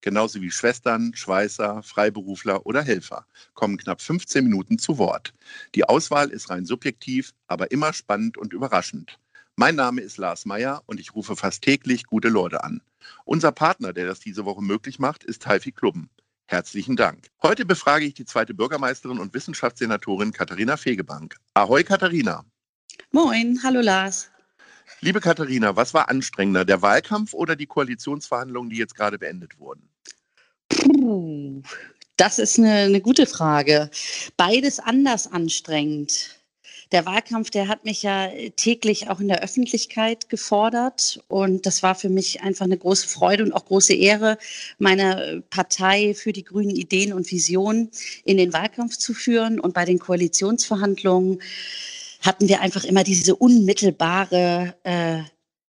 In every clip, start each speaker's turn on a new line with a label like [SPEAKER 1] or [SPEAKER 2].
[SPEAKER 1] genauso wie Schwestern, Schweißer, Freiberufler oder Helfer, kommen knapp 15 Minuten zu Wort. Die Auswahl ist rein subjektiv, aber immer spannend und überraschend. Mein Name ist Lars Meyer und ich rufe fast täglich gute Leute an. Unser Partner, der das diese Woche möglich macht, ist Haifi Klubben. Herzlichen Dank. Heute befrage ich die zweite Bürgermeisterin und Wissenschaftssenatorin Katharina Fegebank. Ahoi, Katharina.
[SPEAKER 2] Moin, hallo Lars.
[SPEAKER 1] Liebe Katharina, was war anstrengender, der Wahlkampf oder die Koalitionsverhandlungen, die jetzt gerade beendet wurden?
[SPEAKER 2] Das ist eine, eine gute Frage. Beides anders anstrengend der Wahlkampf, der hat mich ja täglich auch in der Öffentlichkeit gefordert. Und das war für mich einfach eine große Freude und auch große Ehre, meine Partei für die grünen Ideen und Visionen in den Wahlkampf zu führen. Und bei den Koalitionsverhandlungen hatten wir einfach immer diese unmittelbare äh,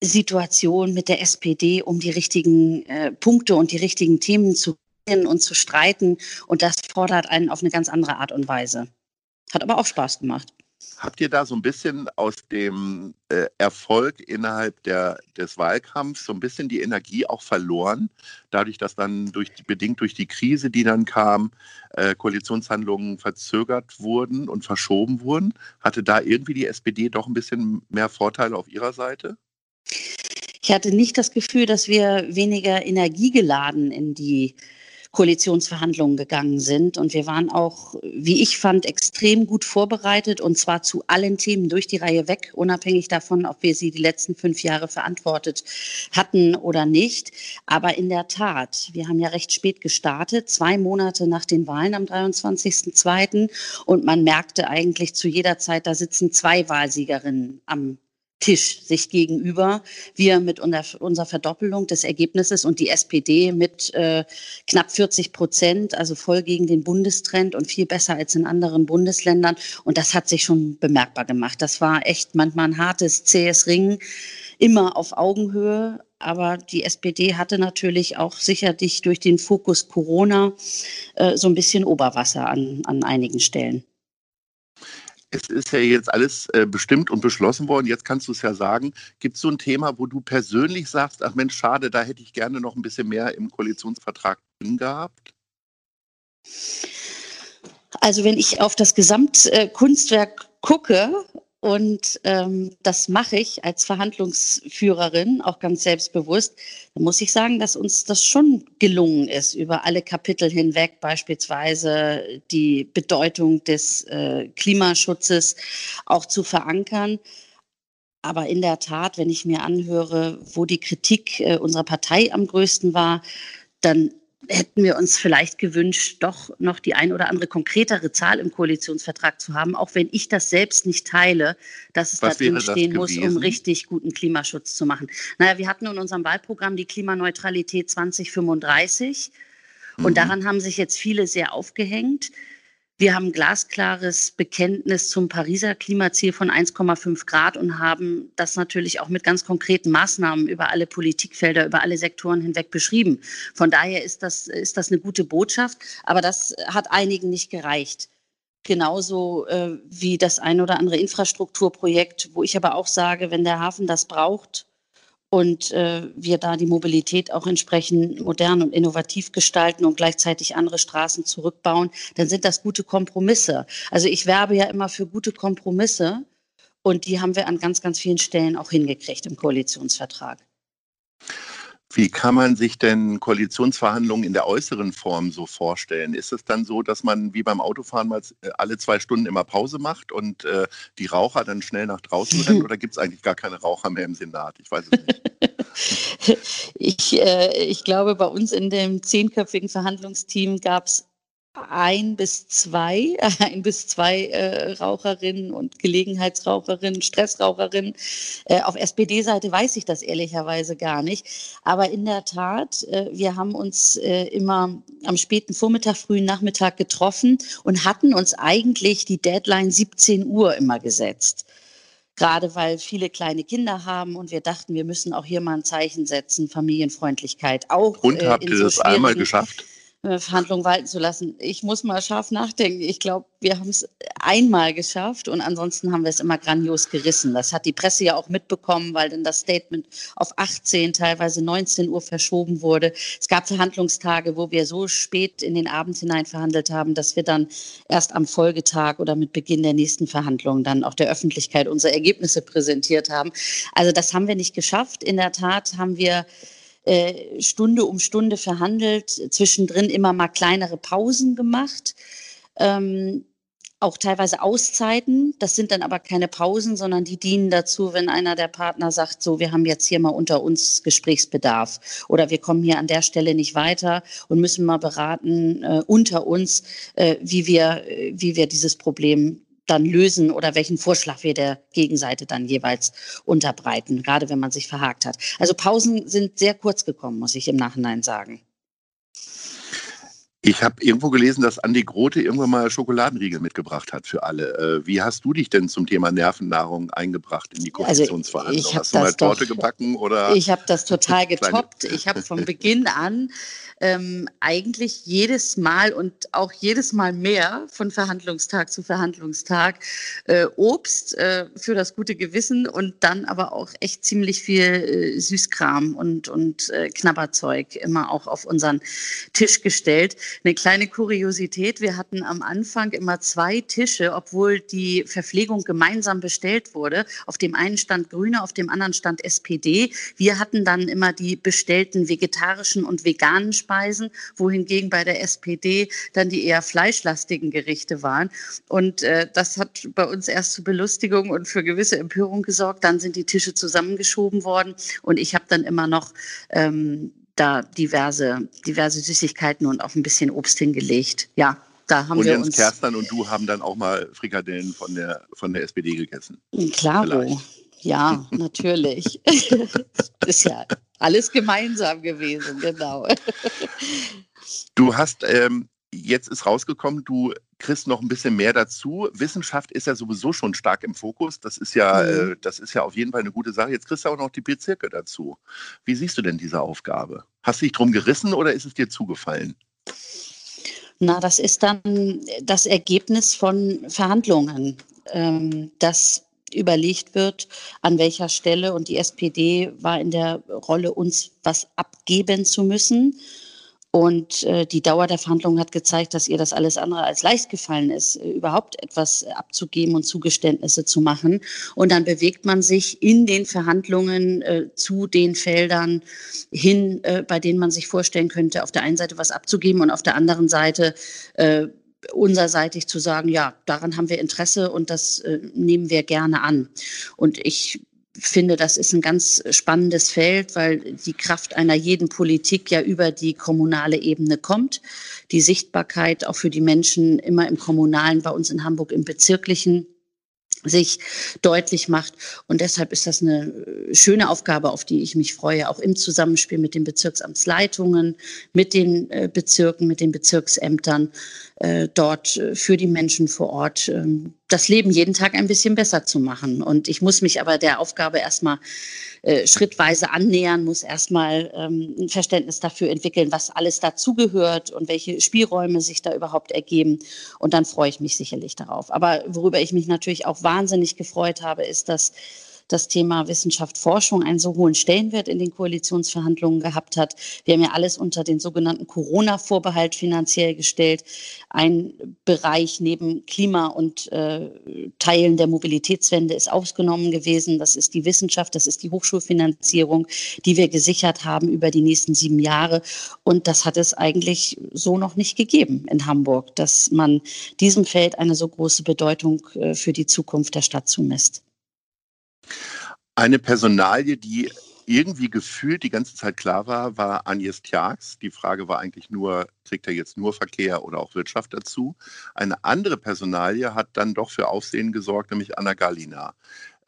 [SPEAKER 2] Situation mit der SPD, um die richtigen äh, Punkte und die richtigen Themen zu und zu streiten. Und das fordert einen auf eine ganz andere Art und Weise. Hat aber auch Spaß gemacht.
[SPEAKER 1] Habt ihr da so ein bisschen aus dem äh, Erfolg innerhalb der, des Wahlkampfs so ein bisschen die Energie auch verloren, dadurch, dass dann durch, bedingt durch die Krise, die dann kam, äh, Koalitionshandlungen verzögert wurden und verschoben wurden? Hatte da irgendwie die SPD doch ein bisschen mehr Vorteile auf ihrer Seite?
[SPEAKER 2] Ich hatte nicht das Gefühl, dass wir weniger energiegeladen in die Koalitionsverhandlungen gegangen sind. Und wir waren auch, wie ich fand, extrem gut vorbereitet und zwar zu allen Themen durch die Reihe weg, unabhängig davon, ob wir sie die letzten fünf Jahre verantwortet hatten oder nicht. Aber in der Tat, wir haben ja recht spät gestartet, zwei Monate nach den Wahlen am 23.02. Und man merkte eigentlich zu jeder Zeit, da sitzen zwei Wahlsiegerinnen am Tisch sich gegenüber. Wir mit unserer Verdoppelung des Ergebnisses und die SPD mit äh, knapp 40 Prozent, also voll gegen den Bundestrend und viel besser als in anderen Bundesländern. Und das hat sich schon bemerkbar gemacht. Das war echt manchmal ein hartes, zähes Ringen, immer auf Augenhöhe. Aber die SPD hatte natürlich auch sicherlich durch den Fokus Corona äh, so ein bisschen Oberwasser an, an einigen Stellen
[SPEAKER 1] es ist ja jetzt alles äh, bestimmt und beschlossen worden. Jetzt kannst du es ja sagen. Gibt es so ein Thema, wo du persönlich sagst, ach Mensch, schade, da hätte ich gerne noch ein bisschen mehr im Koalitionsvertrag drin gehabt?
[SPEAKER 2] Also wenn ich auf das Gesamtkunstwerk gucke, und ähm, das mache ich als Verhandlungsführerin auch ganz selbstbewusst. Da muss ich sagen, dass uns das schon gelungen ist, über alle Kapitel hinweg beispielsweise die Bedeutung des äh, Klimaschutzes auch zu verankern. Aber in der Tat, wenn ich mir anhöre, wo die Kritik äh, unserer Partei am größten war, dann hätten wir uns vielleicht gewünscht, doch noch die ein oder andere konkretere Zahl im Koalitionsvertrag zu haben, auch wenn ich das selbst nicht teile, dass es Was da drin stehen muss, um richtig guten Klimaschutz zu machen. Naja, wir hatten in unserem Wahlprogramm die Klimaneutralität 2035 und mhm. daran haben sich jetzt viele sehr aufgehängt. Wir haben glasklares Bekenntnis zum Pariser Klimaziel von 1,5 Grad und haben das natürlich auch mit ganz konkreten Maßnahmen über alle Politikfelder, über alle Sektoren hinweg beschrieben. Von daher ist das, ist das eine gute Botschaft, aber das hat einigen nicht gereicht. Genauso äh, wie das ein oder andere Infrastrukturprojekt, wo ich aber auch sage, wenn der Hafen das braucht, und äh, wir da die Mobilität auch entsprechend modern und innovativ gestalten und gleichzeitig andere Straßen zurückbauen, dann sind das gute Kompromisse. Also ich werbe ja immer für gute Kompromisse und die haben wir an ganz, ganz vielen Stellen auch hingekriegt im Koalitionsvertrag.
[SPEAKER 1] Wie kann man sich denn Koalitionsverhandlungen in der äußeren Form so vorstellen? Ist es dann so, dass man wie beim Autofahren mal äh, alle zwei Stunden immer Pause macht und äh, die Raucher dann schnell nach draußen rennen? Oder gibt es eigentlich gar keine Raucher mehr im Senat? Ich weiß es
[SPEAKER 2] nicht. ich, äh, ich glaube, bei uns in dem zehnköpfigen Verhandlungsteam gab es ein bis zwei, ein bis zwei äh, Raucherinnen und Gelegenheitsraucherinnen, Stressraucherinnen. Äh, auf SPD-Seite weiß ich das ehrlicherweise gar nicht. Aber in der Tat, äh, wir haben uns äh, immer am späten Vormittag, frühen Nachmittag getroffen und hatten uns eigentlich die Deadline 17 Uhr immer gesetzt gerade weil viele kleine Kinder haben und wir dachten, wir müssen auch hier mal ein Zeichen setzen, Familienfreundlichkeit auch.
[SPEAKER 1] Und äh, habt ihr so das einmal geschafft?
[SPEAKER 2] Verhandlungen walten zu lassen. Ich muss mal scharf nachdenken. Ich glaube, wir haben es einmal geschafft und ansonsten haben wir es immer grandios gerissen. Das hat die Presse ja auch mitbekommen, weil dann das Statement auf 18, teilweise 19 Uhr verschoben wurde. Es gab Verhandlungstage, wo wir so spät in den Abend hinein verhandelt haben, dass wir dann erst am Folgetag oder mit Beginn der nächsten Verhandlungen dann auch der Öffentlichkeit unsere Ergebnisse präsentiert haben. Also das haben wir nicht geschafft. In der Tat haben wir äh, Stunde um Stunde verhandelt, zwischendrin immer mal kleinere Pausen gemacht. Ähm, auch teilweise Auszeiten. Das sind dann aber keine Pausen, sondern die dienen dazu, wenn einer der Partner sagt, so, wir haben jetzt hier mal unter uns Gesprächsbedarf oder wir kommen hier an der Stelle nicht weiter und müssen mal beraten äh, unter uns, äh, wie wir, äh, wie wir dieses Problem dann lösen oder welchen Vorschlag wir der Gegenseite dann jeweils unterbreiten, gerade wenn man sich verhakt hat. Also Pausen sind sehr kurz gekommen, muss ich im Nachhinein sagen.
[SPEAKER 1] Ich habe irgendwo gelesen, dass Andi Grote irgendwann mal Schokoladenriegel mitgebracht hat für alle. Äh, wie hast du dich denn zum Thema Nervennahrung eingebracht in die Koalitionsverhandlungen?
[SPEAKER 2] Also
[SPEAKER 1] hast du mal Torte doch, gebacken oder?
[SPEAKER 2] Ich habe das total getoppt. Ich habe von Beginn an ähm, eigentlich jedes Mal und auch jedes Mal mehr von Verhandlungstag zu Verhandlungstag äh, Obst äh, für das gute Gewissen und dann aber auch echt ziemlich viel äh, Süßkram und, und äh, Knabberzeug immer auch auf unseren Tisch gestellt. Eine kleine Kuriosität, wir hatten am Anfang immer zwei Tische, obwohl die Verpflegung gemeinsam bestellt wurde. Auf dem einen stand Grüne, auf dem anderen stand SPD. Wir hatten dann immer die bestellten vegetarischen und veganen Speisen, wohingegen bei der SPD dann die eher fleischlastigen Gerichte waren. Und äh, das hat bei uns erst zu Belustigung und für gewisse Empörung gesorgt. Dann sind die Tische zusammengeschoben worden und ich habe dann immer noch ähm, da diverse, diverse Süßigkeiten und auch ein bisschen Obst hingelegt. Ja, da haben
[SPEAKER 1] und
[SPEAKER 2] wir
[SPEAKER 1] Jens
[SPEAKER 2] uns.
[SPEAKER 1] Kerstern und du haben dann auch mal Frikadellen von der, von der SPD gegessen.
[SPEAKER 2] Klaro. Ja, natürlich. das ist ja alles gemeinsam gewesen, genau.
[SPEAKER 1] Du hast, ähm, jetzt ist rausgekommen, du kriegst noch ein bisschen mehr dazu. Wissenschaft ist ja sowieso schon stark im Fokus. Das ist ja, mhm. äh, das ist ja auf jeden Fall eine gute Sache. Jetzt kriegst du auch noch die Bezirke dazu. Wie siehst du denn diese Aufgabe? Hast du dich drum gerissen oder ist es dir zugefallen?
[SPEAKER 2] Na, das ist dann das Ergebnis von Verhandlungen. Ähm, dass überlegt wird, an welcher Stelle. Und die SPD war in der Rolle, uns was abgeben zu müssen. Und äh, die Dauer der Verhandlungen hat gezeigt, dass ihr das alles andere als leicht gefallen ist, äh, überhaupt etwas abzugeben und Zugeständnisse zu machen. Und dann bewegt man sich in den Verhandlungen äh, zu den Feldern hin, äh, bei denen man sich vorstellen könnte, auf der einen Seite was abzugeben und auf der anderen Seite äh, unserseitig zu sagen, ja, daran haben wir Interesse und das äh, nehmen wir gerne an. Und ich finde, das ist ein ganz spannendes Feld, weil die Kraft einer jeden Politik ja über die kommunale Ebene kommt. Die Sichtbarkeit auch für die Menschen immer im kommunalen, bei uns in Hamburg im bezirklichen sich deutlich macht. Und deshalb ist das eine schöne Aufgabe, auf die ich mich freue, auch im Zusammenspiel mit den Bezirksamtsleitungen, mit den äh, Bezirken, mit den Bezirksämtern, äh, dort äh, für die Menschen vor Ort ähm, das Leben jeden Tag ein bisschen besser zu machen. Und ich muss mich aber der Aufgabe erstmal äh, schrittweise annähern, muss erstmal ähm, ein Verständnis dafür entwickeln, was alles dazugehört und welche Spielräume sich da überhaupt ergeben. Und dann freue ich mich sicherlich darauf. Aber worüber ich mich natürlich auch wahnsinnig gefreut habe, ist, dass das Thema Wissenschaft, Forschung einen so hohen Stellenwert in den Koalitionsverhandlungen gehabt hat. Wir haben ja alles unter den sogenannten Corona-Vorbehalt finanziell gestellt. Ein Bereich neben Klima und äh, Teilen der Mobilitätswende ist ausgenommen gewesen. Das ist die Wissenschaft, das ist die Hochschulfinanzierung, die wir gesichert haben über die nächsten sieben Jahre. Und das hat es eigentlich so noch nicht gegeben in Hamburg, dass man diesem Feld eine so große Bedeutung äh, für die Zukunft der Stadt zumisst.
[SPEAKER 1] Eine Personalie, die irgendwie gefühlt die ganze Zeit klar war, war Agnes Tjax. Die Frage war eigentlich nur, kriegt er jetzt nur Verkehr oder auch Wirtschaft dazu? Eine andere Personalie hat dann doch für Aufsehen gesorgt, nämlich Anna Galina.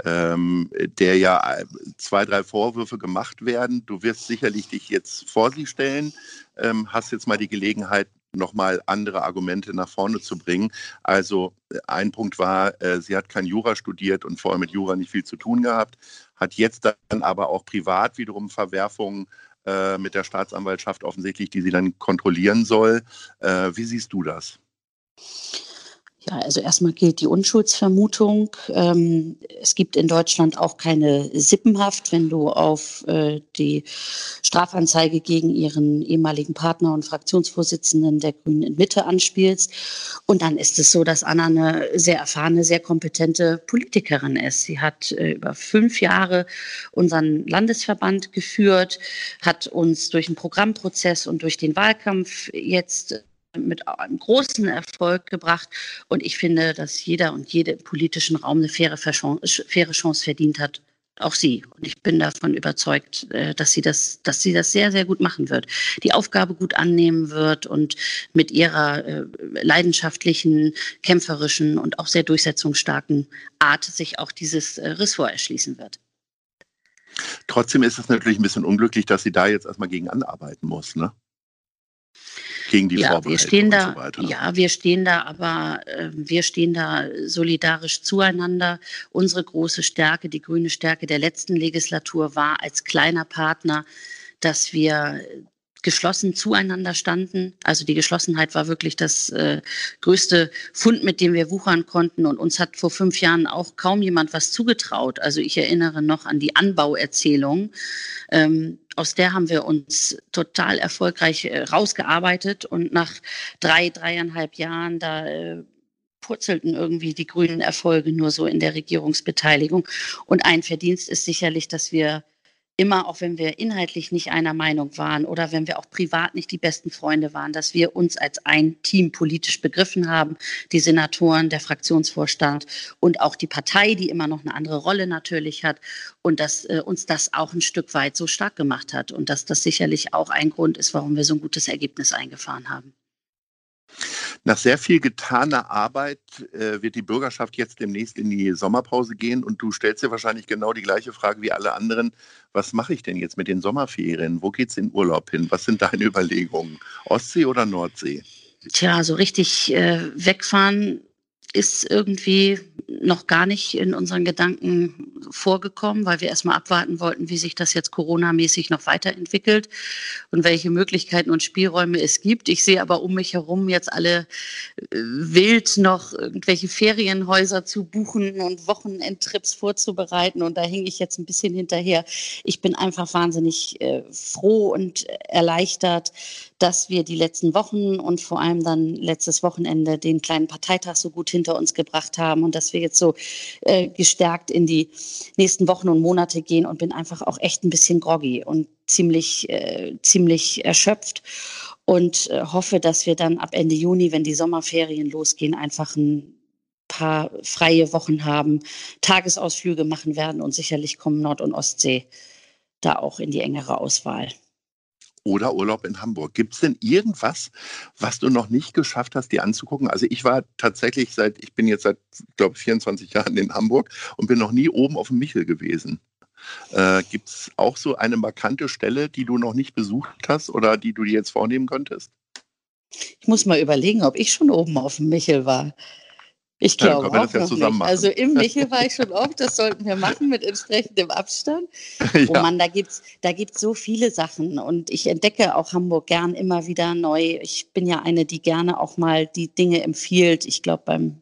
[SPEAKER 1] Ähm, der ja zwei, drei Vorwürfe gemacht werden. Du wirst sicherlich dich jetzt vor sie stellen, ähm, hast jetzt mal die Gelegenheit, nochmal andere Argumente nach vorne zu bringen. Also ein Punkt war, äh, sie hat kein Jura studiert und vorher mit Jura nicht viel zu tun gehabt hat jetzt dann aber auch privat wiederum Verwerfungen äh, mit der Staatsanwaltschaft offensichtlich, die sie dann kontrollieren soll. Äh, wie siehst du das?
[SPEAKER 2] Ja, also erstmal gilt die Unschuldsvermutung. Ähm, es gibt in Deutschland auch keine Sippenhaft, wenn du auf äh, die Strafanzeige gegen ihren ehemaligen Partner und Fraktionsvorsitzenden der Grünen in Mitte anspielst. Und dann ist es so, dass Anna eine sehr erfahrene, sehr kompetente Politikerin ist. Sie hat äh, über fünf Jahre unseren Landesverband geführt, hat uns durch den Programmprozess und durch den Wahlkampf jetzt mit einem großen Erfolg gebracht. Und ich finde, dass jeder und jede im politischen Raum eine faire, faire Chance verdient hat. Auch sie. Und ich bin davon überzeugt, äh, dass sie das, dass sie das sehr, sehr gut machen wird. Die Aufgabe gut annehmen wird und mit ihrer äh, leidenschaftlichen, kämpferischen und auch sehr durchsetzungsstarken Art sich auch dieses äh, Ressort erschließen wird.
[SPEAKER 1] Trotzdem ist es natürlich ein bisschen unglücklich, dass sie da jetzt erstmal gegen anarbeiten muss, ne? Gegen die
[SPEAKER 2] ja, wir stehen da, so weiter. Ja, wir stehen da, aber äh, wir stehen da solidarisch zueinander. Unsere große Stärke, die grüne Stärke der letzten Legislatur war als kleiner Partner, dass wir geschlossen zueinander standen. Also die Geschlossenheit war wirklich das äh, größte Fund, mit dem wir wuchern konnten. Und uns hat vor fünf Jahren auch kaum jemand was zugetraut. Also ich erinnere noch an die Anbauerzählung. Ähm, aus der haben wir uns total erfolgreich äh, rausgearbeitet. Und nach drei, dreieinhalb Jahren, da äh, purzelten irgendwie die grünen Erfolge nur so in der Regierungsbeteiligung. Und ein Verdienst ist sicherlich, dass wir immer, auch wenn wir inhaltlich nicht einer Meinung waren oder wenn wir auch privat nicht die besten Freunde waren, dass wir uns als ein Team politisch begriffen haben, die Senatoren, der Fraktionsvorstand und auch die Partei, die immer noch eine andere Rolle natürlich hat und dass äh, uns das auch ein Stück weit so stark gemacht hat und dass das sicherlich auch ein Grund ist, warum wir so ein gutes Ergebnis eingefahren haben.
[SPEAKER 1] Nach sehr viel getaner Arbeit äh, wird die Bürgerschaft jetzt demnächst in die Sommerpause gehen und du stellst dir wahrscheinlich genau die gleiche Frage wie alle anderen. Was mache ich denn jetzt mit den Sommerferien? Wo geht es in Urlaub hin? Was sind deine Überlegungen? Ostsee oder Nordsee?
[SPEAKER 2] Tja, so richtig äh, wegfahren ist irgendwie noch gar nicht in unseren Gedanken vorgekommen, weil wir erstmal abwarten wollten, wie sich das jetzt Corona-mäßig noch weiterentwickelt und welche Möglichkeiten und Spielräume es gibt. Ich sehe aber um mich herum jetzt alle äh, wild noch irgendwelche Ferienhäuser zu buchen und Wochenendtrips vorzubereiten und da hänge ich jetzt ein bisschen hinterher. Ich bin einfach wahnsinnig äh, froh und erleichtert, dass wir die letzten Wochen und vor allem dann letztes Wochenende den kleinen Parteitag so gut hinter uns gebracht haben und dass wir jetzt so äh, gestärkt in die nächsten Wochen und Monate gehen und bin einfach auch echt ein bisschen groggy und ziemlich, äh, ziemlich erschöpft und äh, hoffe, dass wir dann ab Ende Juni, wenn die Sommerferien losgehen, einfach ein paar freie Wochen haben, Tagesausflüge machen werden und sicherlich kommen Nord- und Ostsee da auch in die engere Auswahl
[SPEAKER 1] oder Urlaub in Hamburg. Gibt es denn irgendwas, was du noch nicht geschafft hast, dir anzugucken? Also ich war tatsächlich seit, ich bin jetzt seit, glaube ich, 24 Jahren in Hamburg und bin noch nie oben auf dem Michel gewesen. Äh, Gibt es auch so eine markante Stelle, die du noch nicht besucht hast oder die du dir jetzt vornehmen könntest?
[SPEAKER 2] Ich muss mal überlegen, ob ich schon oben auf dem Michel war. Ich glaube ja, auch ja noch. Also im Michel war ich schon oft, das sollten wir machen mit entsprechendem Abstand. ja. Oh Mann, da gibt's da gibt's so viele Sachen und ich entdecke auch Hamburg gern immer wieder neu. Ich bin ja eine, die gerne auch mal die Dinge empfiehlt. Ich glaube beim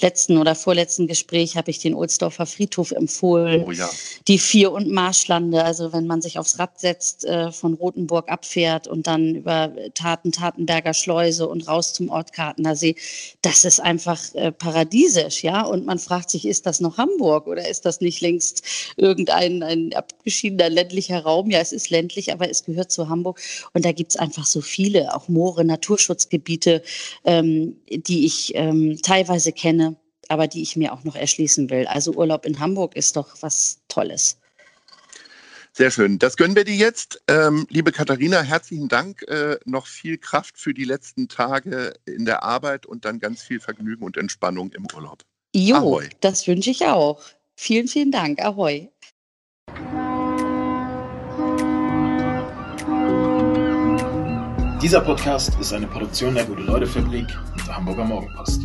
[SPEAKER 2] letzten oder vorletzten Gespräch habe ich den Ohlsdorfer Friedhof empfohlen. Oh ja. Die Vier- und Marschlande, also wenn man sich aufs Rad setzt, äh, von Rothenburg abfährt und dann über Taten, Tatenberger Schleuse und raus zum Ort Kartener See, das ist einfach äh, paradiesisch, ja. Und man fragt sich, ist das noch Hamburg oder ist das nicht längst irgendein ein abgeschiedener ländlicher Raum? Ja, es ist ländlich, aber es gehört zu Hamburg. Und da gibt es einfach so viele, auch Moore, Naturschutzgebiete, ähm, die ich ähm, teilweise kenne aber die ich mir auch noch erschließen will. Also Urlaub in Hamburg ist doch was Tolles.
[SPEAKER 1] Sehr schön. Das gönnen wir dir jetzt. Ähm, liebe Katharina, herzlichen Dank. Äh, noch viel Kraft für die letzten Tage in der Arbeit und dann ganz viel Vergnügen und Entspannung im Urlaub.
[SPEAKER 2] Jo, Ahoi. das wünsche ich auch. Vielen, vielen Dank. Ahoi.
[SPEAKER 3] Dieser Podcast ist eine Produktion der Gute-Leute-Fabrik und der Hamburger Morgenpost.